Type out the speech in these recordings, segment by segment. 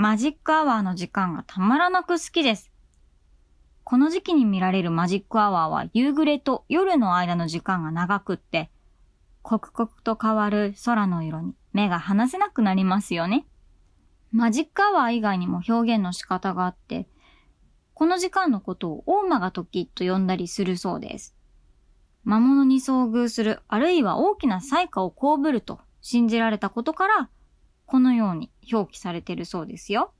マジックアワーの時間がたまらなく好きです。この時期に見られるマジックアワーは夕暮れと夜の間の時間が長くって、刻々と変わる空の色に目が離せなくなりますよね。マジックアワー以外にも表現の仕方があって、この時間のことを大間が時と呼んだりするそうです。魔物に遭遇する、あるいは大きな災禍を被ると信じられたことから、このように表記されてるそうですよ。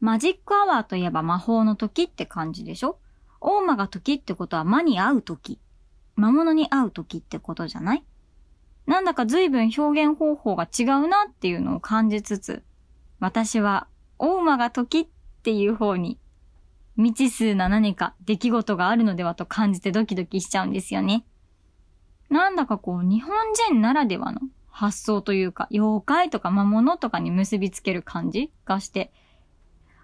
マジックアワーといえば魔法の時って感じでしょ？大魔が時ってことは魔に会う時。魔物に会う時ってことじゃない？なんだか随分表現方法が違うなっていうのを感じつつ、私は大魔が時っていう方に未知数な何か出来事があるのではと感じてドキドキしちゃうんですよね。なんだかこう日本人ならではの発想というか妖怪とか魔物とかに結びつける感じがして、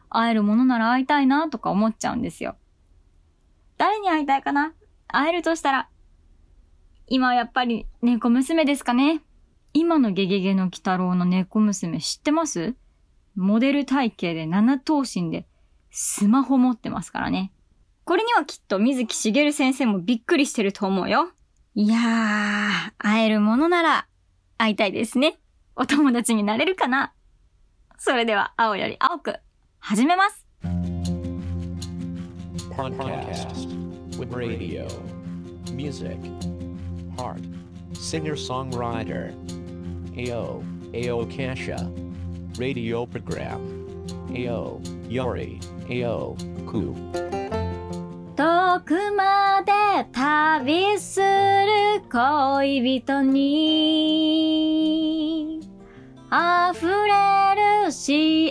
会えるものなら会いたいなとか思っちゃうんですよ。誰に会いたいかな？会えるとしたら、今はやっぱり猫娘ですかね。今のゲゲゲの鬼太郎の猫娘知ってます？モデル体型で七頭身でスマホ持ってますからね。これにはきっと水木しげる先生もびっくりしてると思うよ。いやー、会えるものなら会いたいですね。お友達になれるかなそれでは青より青く始めます Podcast with radio, music, heart, singer-songwriter AO, AO Kasha Radio program AO, Yori, AO, Ku 遠くまで旅する恋人に。溢れる幸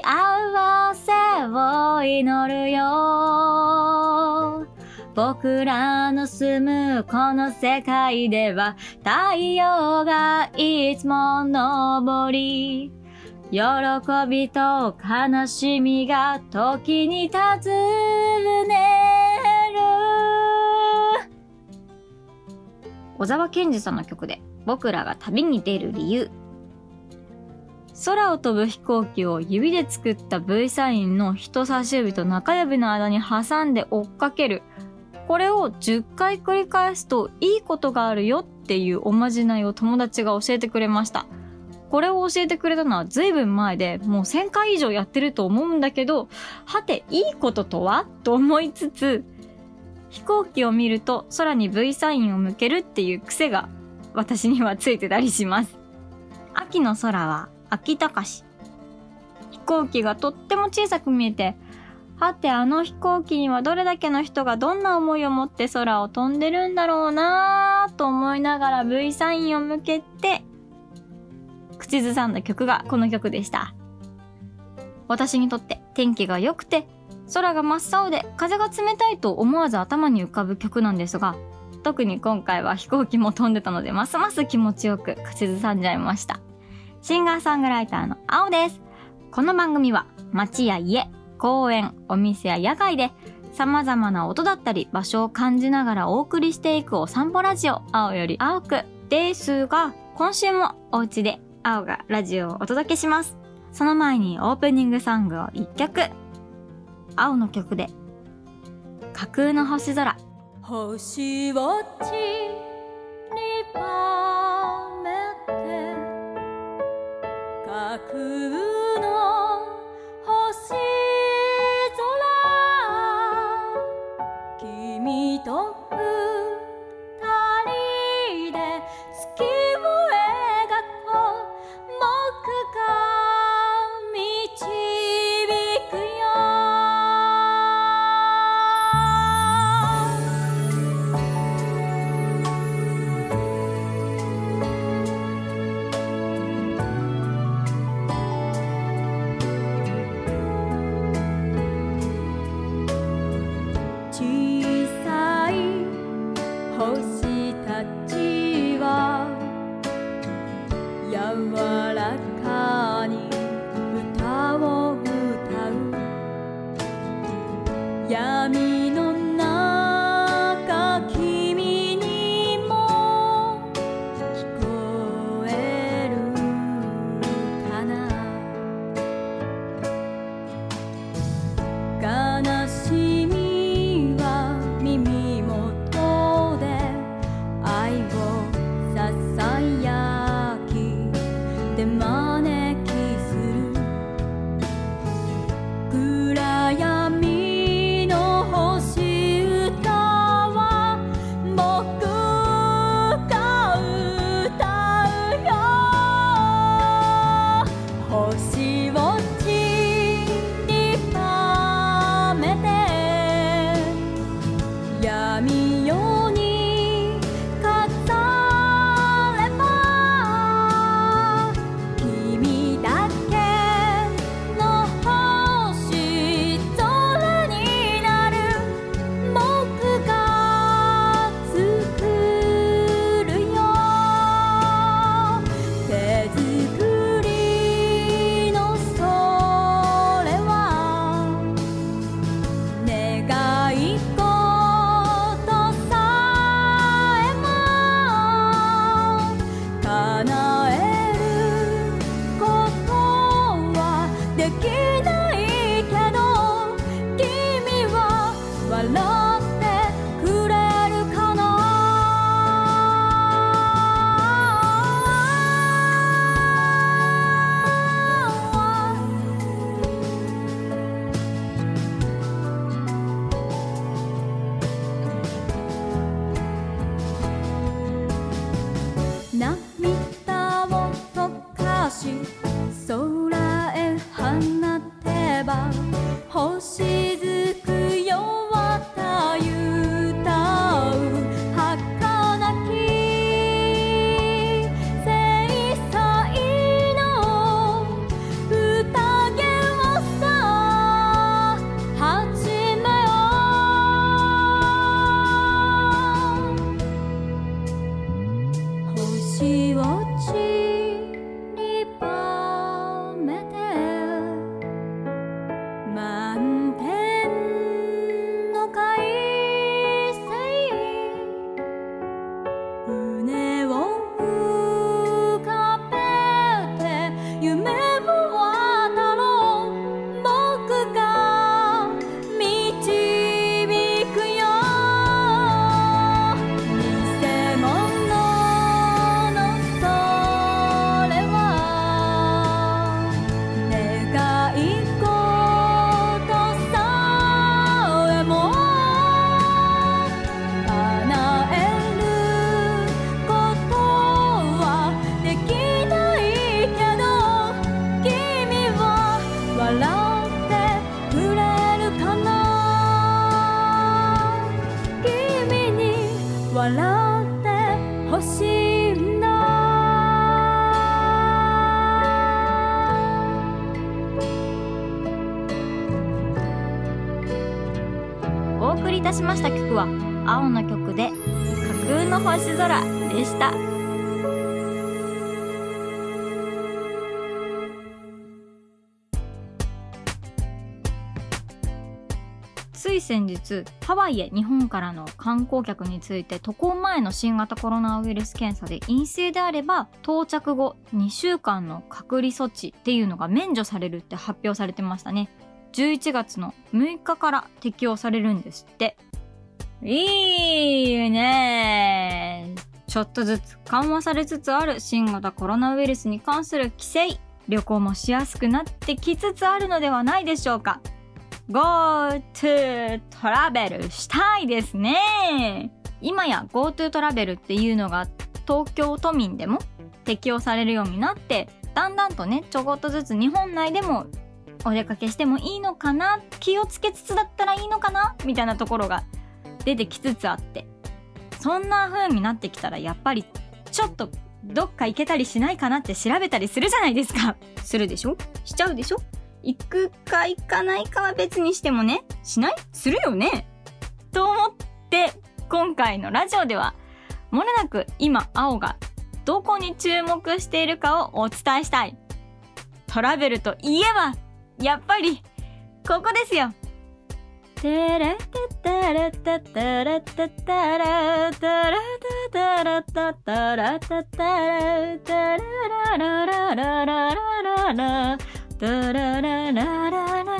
せを祈るよ。僕らの住むこの世界では太陽がいつも昇り喜びと悲しみが時に尋ね。小沢健二さんの曲で僕らが旅に出る理由空を飛ぶ飛行機を指で作った V サインの人差し指と中指の間に挟んで追っかける。これを10回繰り返すといいことがあるよっていうおまじないを友達が教えてくれました。これを教えてくれたのは随分前でもう1000回以上やってると思うんだけど、はていいこととは？と思いつつ、飛行機を見ると空に V サインを向けるっていう癖が私にはついてたりします。秋の空は秋高し。飛行機がとっても小さく見えて、はてあの飛行機にはどれだけの人がどんな思いを持って空を飛んでるんだろうなぁと思いながら V サインを向けて、口ずさんだ曲がこの曲でした。私にとって天気が良くて、空が真っ青で風が冷たいと思わず頭に浮かぶ曲なんですが、特に今回は飛行機も飛んでたのでますます気持ちよく口ずさんじゃいました。シンガーソングライターの青です。この番組は街や家、公園、お店や野外で様々な音だったり場所を感じながらお送りしていくお散歩ラジオ青より青くですが今週もお家で青がラジオをお届けします。その前にオープニングソングを1曲。青の曲で架空の星空。星をちりばわらかに歌を歌う。闇 Tchau. alone. 先日ハワイへ日本からの観光客について渡航前の新型コロナウイルス検査で陰性であれば到着後2週間の隔離措置っていうのが免除されるって発表されてましたね11月の6日から適用されるんですって。いいねちょっとずつ緩和されつつある新型コロナウイルスに関する規制、旅行もしやすくなってきつつあるのではないでしょうか。GoTo トラベルしたいですね。今や GoTo トラベルっていうのが東京都民でも適用されるようになって、だんだんとね、ちょこっとずつ日本内でもお出かけしてもいいのかな？気をつけつつだったらいいのかな？みたいなところが出てきつつあって。そんな風になってきたらやっぱりちょっとどっか行けたりしないかなって調べたりするじゃないですか。するでしょ？しちゃうでしょ？行くか行かないかは別にしてもねしない？するよね？と思って今回のラジオではもれなく今青がどこに注目しているかをお伝えしたい。トラベルといえばやっぱり、ここですよ。テレテテレテテレテテレテレテテレテテレテテレテレララララララララララララララ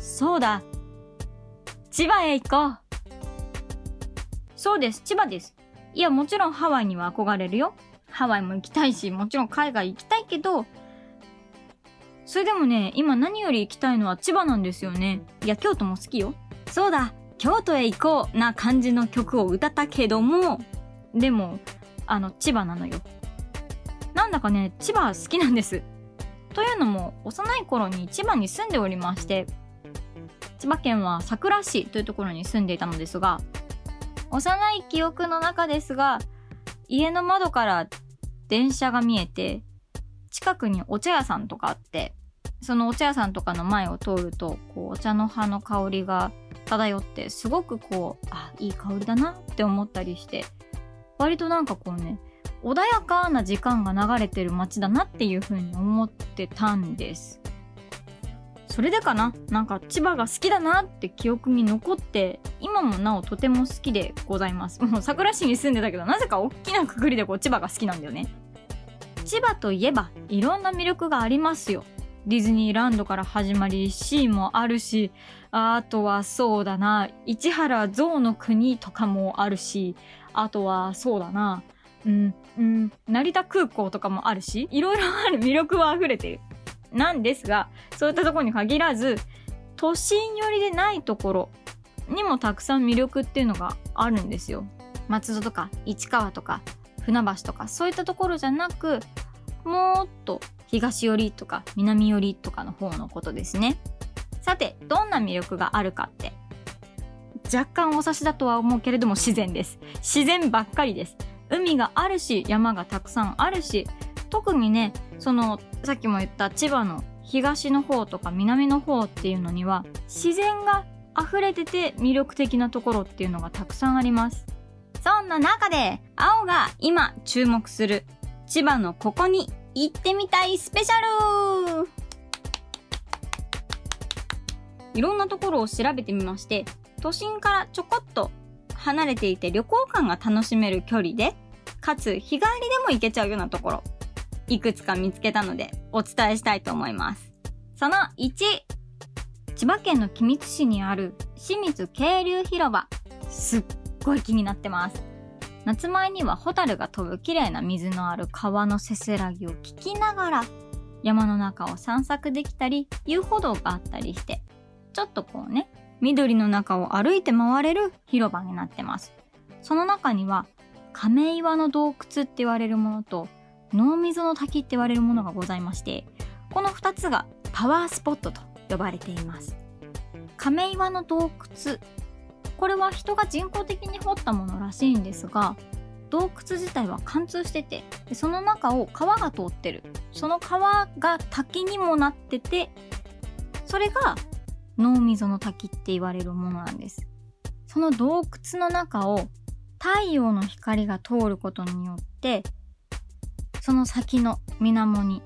そうだ。千葉へ行こう。そうです、千葉です。いや、もちろんハワイには憧れるよ。ハワイも行きたいし、もちろん海外行きたいけど、それでもね、今何より行きたいのは千葉なんですよね。いや、京都も好きよ。そうだ、京都へ行こうな感じの曲を歌ったけども、でも、あの、千葉なのよ。なんだかね、千葉好きなんです。というのも、幼い頃に千葉に住んでおりまして、千葉県は佐倉市というところに住んでいたのですが、幼い記憶の中ですが、家の窓から電車が見えて、近くにお茶屋さんとかあって、そのお茶屋さんとかの前を通ると、こう、お茶の葉の香りが漂って、すごくこう、あ、いい香りだなって思ったりして、割となんかこうね、穏やかな時間が流れてる街だなっていう風に思ってたんです。それでかな。なんか千葉が好きだなって記憶に残って今もなおとても好きでございます。もう桜市に住んでたけどなぜか大きなくくりでこう千葉が好きなんだよね千葉といえばいろんな魅力がありますよ。ディズニーランドから始まりシーもあるしあとはそうだな。市原象の国とかもあるしあとはそうだな。うん。うん成田空港とかもあるしいろいろある魅力は溢れてる。なんですがそういったところに限らず都心寄りでないところにもたくさん魅力っていうのがあるんですよ。松戸とか市川とか船橋とかそういったところじゃなくもっと東寄りとか南寄りとかの方のことですね。さてどんな魅力があるかって若干お察しだとは思うけれども自然です。自然ばっかりです。海があるし山がたくさんあるし特にねそのさっきも言った千葉の東の方とか南の方っていうのには自然が溢れてて魅力的なところっていうのがたくさんあります。そんな中で青が今注目する千葉のここに行ってみたいスペシャル。いろんなところを調べてみまして都心からちょこっと離れていて旅行感が楽しめる距離でかつ日帰りでも行けちゃうようなところいくつか見つけたのでお伝えしたいと思います。その1千葉県の君津市にある清水渓流広場。すっごい気になってます。夏前にはホタルが飛ぶ綺麗な水のある川のせせらぎを聞きながら山の中を散策できたり遊歩道があったりしてちょっとこうね緑の中を歩いて回れる広場になってます。その中には亀岩の洞窟って言われるものと脳溝の滝って言われるものがございましてこの2つがパワースポットと呼ばれています。亀岩の洞窟これは人が人工的に掘ったものらしいんですが洞窟自体は貫通しててでその中を川が通ってる。その川が滝にもなっててそれが脳溝の滝って言われるものなんです。その洞窟の中を太陽の光が通ることによってその先の水面に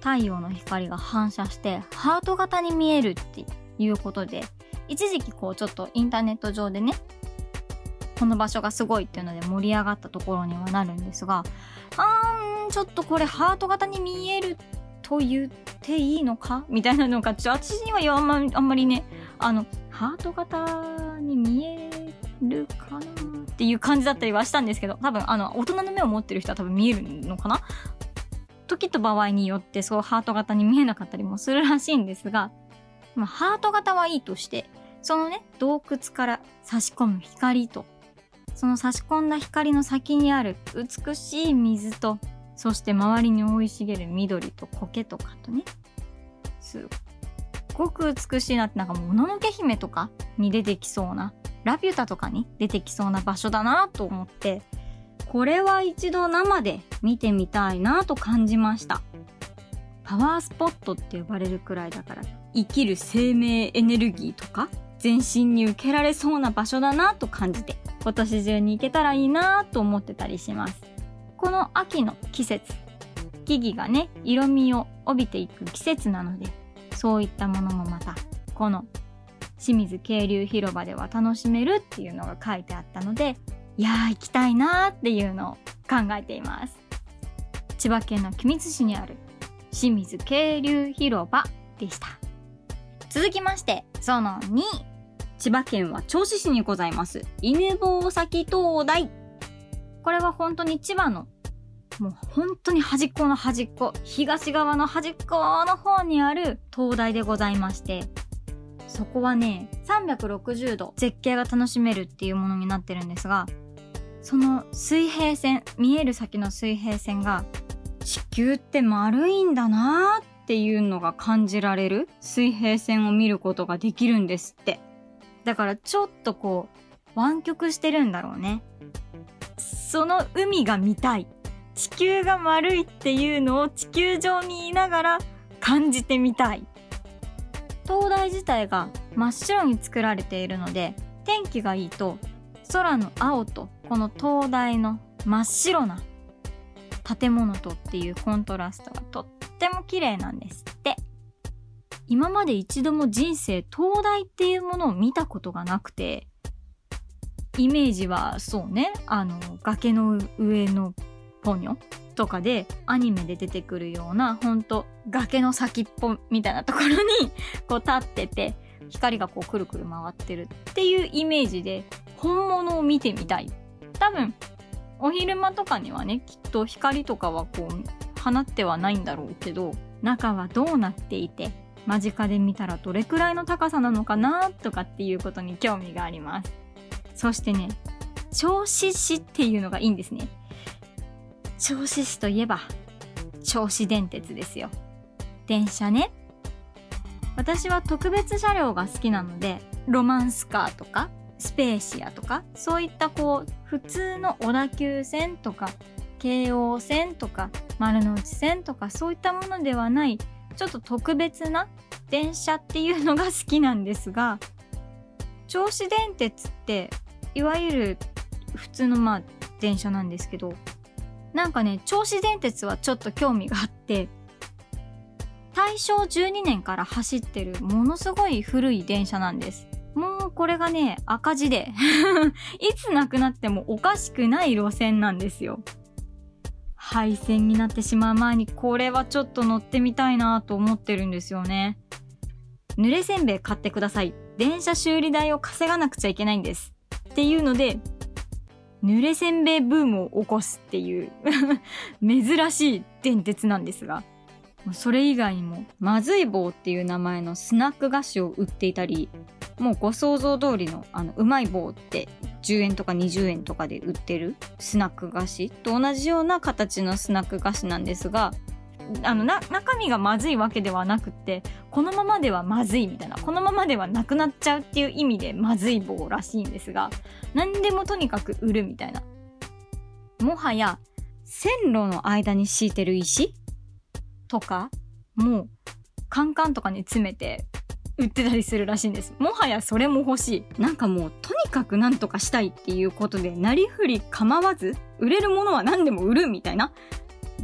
太陽の光が反射してハート型に見えるっていうことで一時期こうちょっとインターネット上でねこの場所がすごいっていうので盛り上がったところにはなるんですがあーんちょっとこれハート型に見えると言っていいのかみたいなのがちょ私にはあんまあんまりねあのハート型に見えるかなっていう感じだったりはしたんですけど多分あの大人の目を持ってる人は多分見えるのかな？時と場合によってそうハート型に見えなかったりもするらしいんですが、まあ、ハート型はいいとしてそのね洞窟から差し込む光とその差し込んだ光の先にある美しい水とそして周りに生い茂る緑と苔とかとね。すっごく美しいな。ってなんかもののけ姫とかに出てきそうな。ラピュタとかに出てきそうな場所だなと思って。これは一度生で見てみたいなと感じました。パワースポットって呼ばれるくらいだから生きる生命エネルギーとか全身に受けられそうな場所だなと感じて今年中に行けたらいいなと思ってたりします。この秋の季節木々がね色味を帯びていく季節なのでそういったものもまたこの清水渓流広場では楽しめるっていうのが書いてあったのでいやー行きたいなーっていうのを考えています。千葉県の君津市にある清水渓流広場でした。続きましてその2千葉県は銚子市にございます。犬吠埼灯台。これは本当に千葉のもう本当に端っこの端っこ東側の端っこの方にある灯台でございましてそこはね360度絶景が楽しめるっていうものになってるんですがその水平線見える先の水平線が地球って丸いんだなーっていうのが感じられる水平線を見ることができるんですって。だからちょっとこう湾曲してるんだろうね。その海が見たい。地球が丸いっていうのを地球上にいながら感じてみたい。灯台自体が真っ白に作られているので天気がいいと空の青とこの灯台の真っ白な建物とっていうコントラストがとっても綺麗なんですって。今まで一度も人生灯台っていうものを見たことがなくてイメージはそうねあの崖の上のポニョとかでアニメで出てくるようなほんと崖の先っぽみたいなところに こう立ってて光がこうくるくる回ってるっていうイメージで本物を見てみたい。多分お昼間とかにはねきっと光とかはこう放ってはないんだろうけど中はどうなっていて間近で見たらどれくらいの高さなのかなとかっていうことに興味があります。そしてね銚子市っていうのがいいんですね。銚子市といえば銚子電鉄ですよ。電車ね。私は特別車両が好きなのでロマンスカーとかスペーシアとかそういったこう普通の小田急線とか京王線とか丸の内線とかそういったものではないちょっと特別な電車っていうのが好きなんですが銚子電鉄っていわゆる普通のまあ電車なんですけどなんかね銚子電鉄はちょっと興味があって大正12年から走ってるものすごい古い電車なんです。もうこれがね赤字で いつなくなってもおかしくない路線なんですよ。廃線になってしまう前にこれはちょっと乗ってみたいなと思ってるんですよね。濡れせんべい買ってください。電車修理代を稼がなくちゃいけないんです。っていうので濡れせんべいブームを起こすっていう 珍しい伝説なんですがそれ以外にもまずい棒っていう名前のスナック菓子を売っていたりもうご想像通りのあのうまい棒って10円とか20円とかで売ってるスナック菓子と同じような形のスナック菓子なんですがあのな中身がまずいわけではなくてこのままではまずいみたいなこのままではなくなっちゃうっていう意味でまずい棒らしいんですが何でもとにかく売るみたいな。もはや線路の間に敷いてる石とかもうカンカンとかに詰めて売ってたりするらしいんです。もはやそれも欲しい。なんかもうとにかく何とかしたいっていうことでなりふり構わず売れるものは何でも売るみたいな。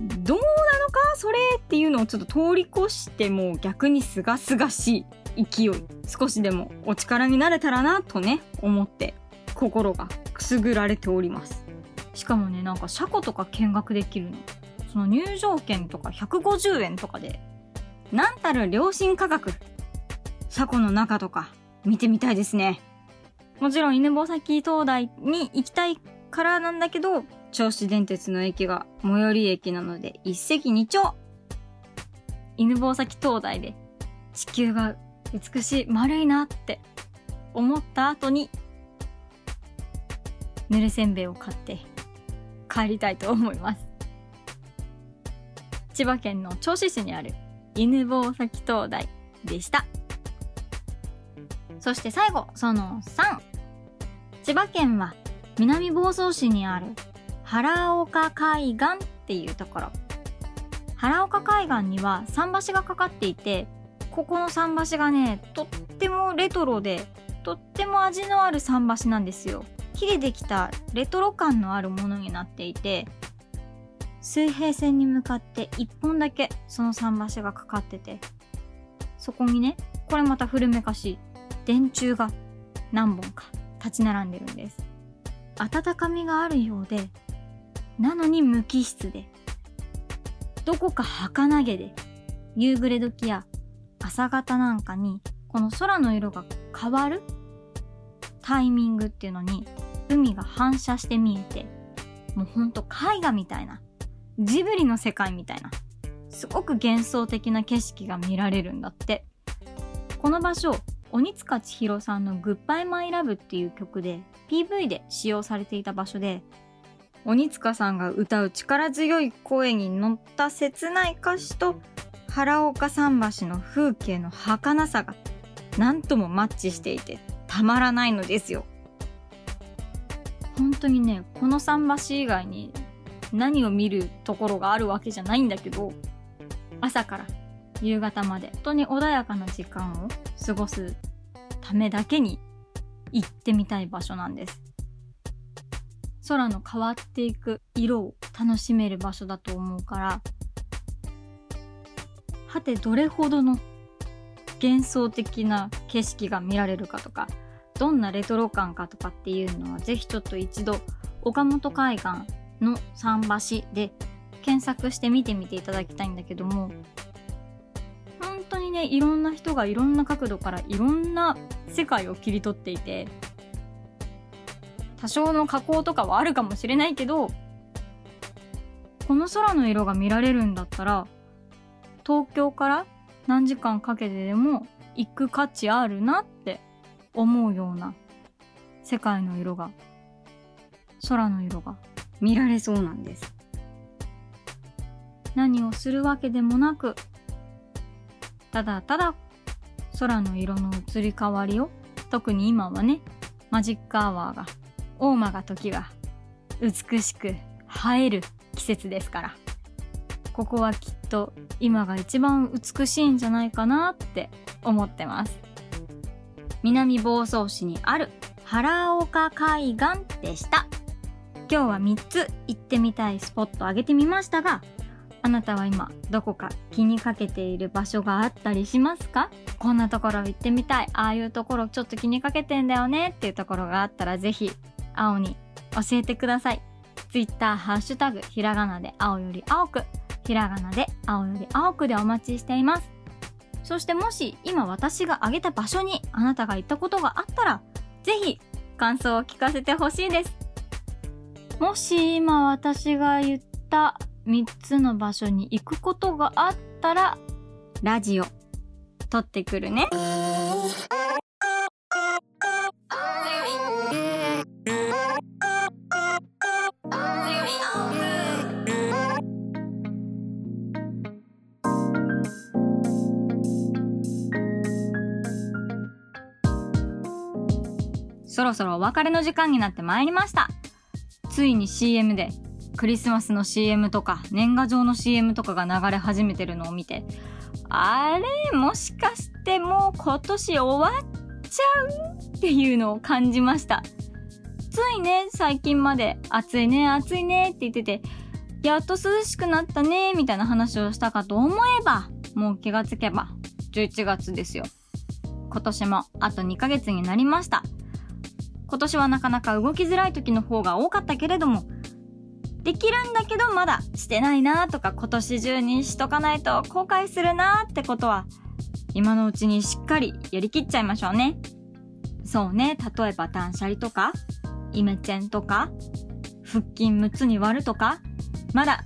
どうなのかそれっていうのをちょっと通り越しても逆にすがすがしい勢い。少しでもお力になれたらなとね思って心がくすぐられております。しかもねなんか車庫とか見学できるの。その入場券とか150円とかで。なんたる良心価格車庫の中とか見てみたいですね。もちろん犬吠埼灯台に行きたいからなんだけど、銚子電鉄の駅が最寄り駅なので一石二鳥。犬吠埼灯台で地球が美しい丸いなって思った後にぬれせんべいを買って帰りたいと思います。千葉県の銚子市にある犬吠埼灯台でした。そして最後、その3。千葉県は南房総市にある原岡海岸っていうところ。原岡海岸には桟橋がかかっていて、ここの桟橋がね、とってもレトロで、とっても味のある桟橋なんですよ。木でできたレトロ感のあるものになっていて、水平線に向かって一本だけその桟橋がかかってて、そこにね、これまた古めかしい電柱が何本か立ち並んでるんです温かみがあるようでなのに無機質で。どこか儚げで。夕暮れ時や朝方なんかにこの空の色が変わる。タイミングっていうのに海が反射して見えて。もうほんと絵画みたいな。ジブリの世界みたいな。すごく幻想的な景色が見られるんだって。この場所鬼塚千尋さんの「グッバイマイラブっていう曲で PV で使用されていた場所で鬼塚さんが歌う力強い声に乗った切ない歌詞と原岡桟橋の風景の儚さが何ともマッチしていてたまらないのですよ。本当にねこの桟橋以外に何を見るところがあるわけじゃないんだけど朝から夕方まで本当に穏やかな時間を過ごすためだけに行ってみたい場所なんです空の変わっていく色を楽しめる場所だと思うからはてどれほどの幻想的な景色が見られるかとかどんなレトロ感かとかっていうのはぜひちょっと一度岡本海岸の桟橋で検索して見てみていただきたいんだけども本当にねいろんな人がいろんな角度からいろんな世界を切り取っていて多少の加工とかはあるかもしれないけどこの空の色が見られるんだったら東京から何時間かけてでも行く価値あるなって思うような世界の色が空の色が見られそうなんです。何をするわけでもなくただただ空の色の移り変わりを特に今はねマジックアワーが大間が時が美しく映える季節ですから。ここはきっと今が一番美しいんじゃないかなって思ってます。南房総市にある原岡海岸でした。今日は3つ行ってみたいスポットをあげてみましたがあなたは今どこか気にかけている場所があったりしますか？こんなところ行ってみたい。ああいうところちょっと気にかけてんだよねっていうところがあったらぜひ青に教えてください。Twitter ハッシュタグひらがなで青より青くひらがなで青より青くでお待ちしています。そしてもし今私が挙げた場所にあなたが行ったことがあったらぜひ感想を聞かせてほしいです。もし今私が言った3つの場所に行くことがあったらラジオ撮ってくるね。ろそろお別れの時間になってまいりました。ついに CM でクリスマスの CM とか年賀状の CM とかが流れ始めてるのを見てあれもしかしてもう今年終わっちゃうっていうのを感じました。ついね最近まで暑いね暑いねって言っててやっと涼しくなったねみたいな話をしたかと思えばもう気がつけば11月ですよ。今年もあと2ヶ月になりました。今年はなかなか動きづらい時の方が多かったけれどもできるんだけどまだしてないなとか今年中にしとかないと後悔するなってことは今のうちにしっかりやりきっちゃいましょうね。そうね、例えば断捨離とか、イメチェンとか、腹筋6つに割るとか、まだ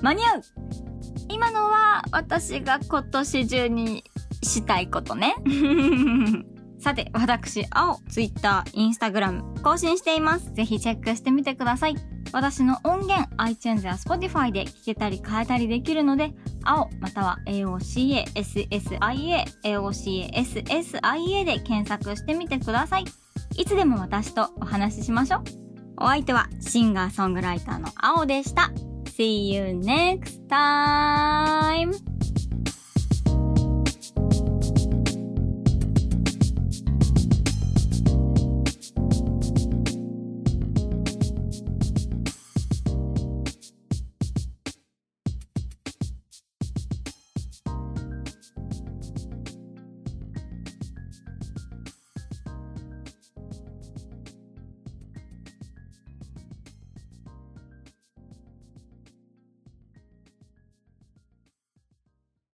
間に合う今のは私が今年中にしたいことね。さて、私、青、Twitter、Instagram 更新しています。ぜひチェックしてみてください。私の音源 iTunes や Spotify で聴けたり変えたりできるので、青または AOCA、SSIA、AOCA、SSIA で検索してみてください。いつでも私とお話ししましょう。お相手はシンガーソングライターの青でした。See you next time!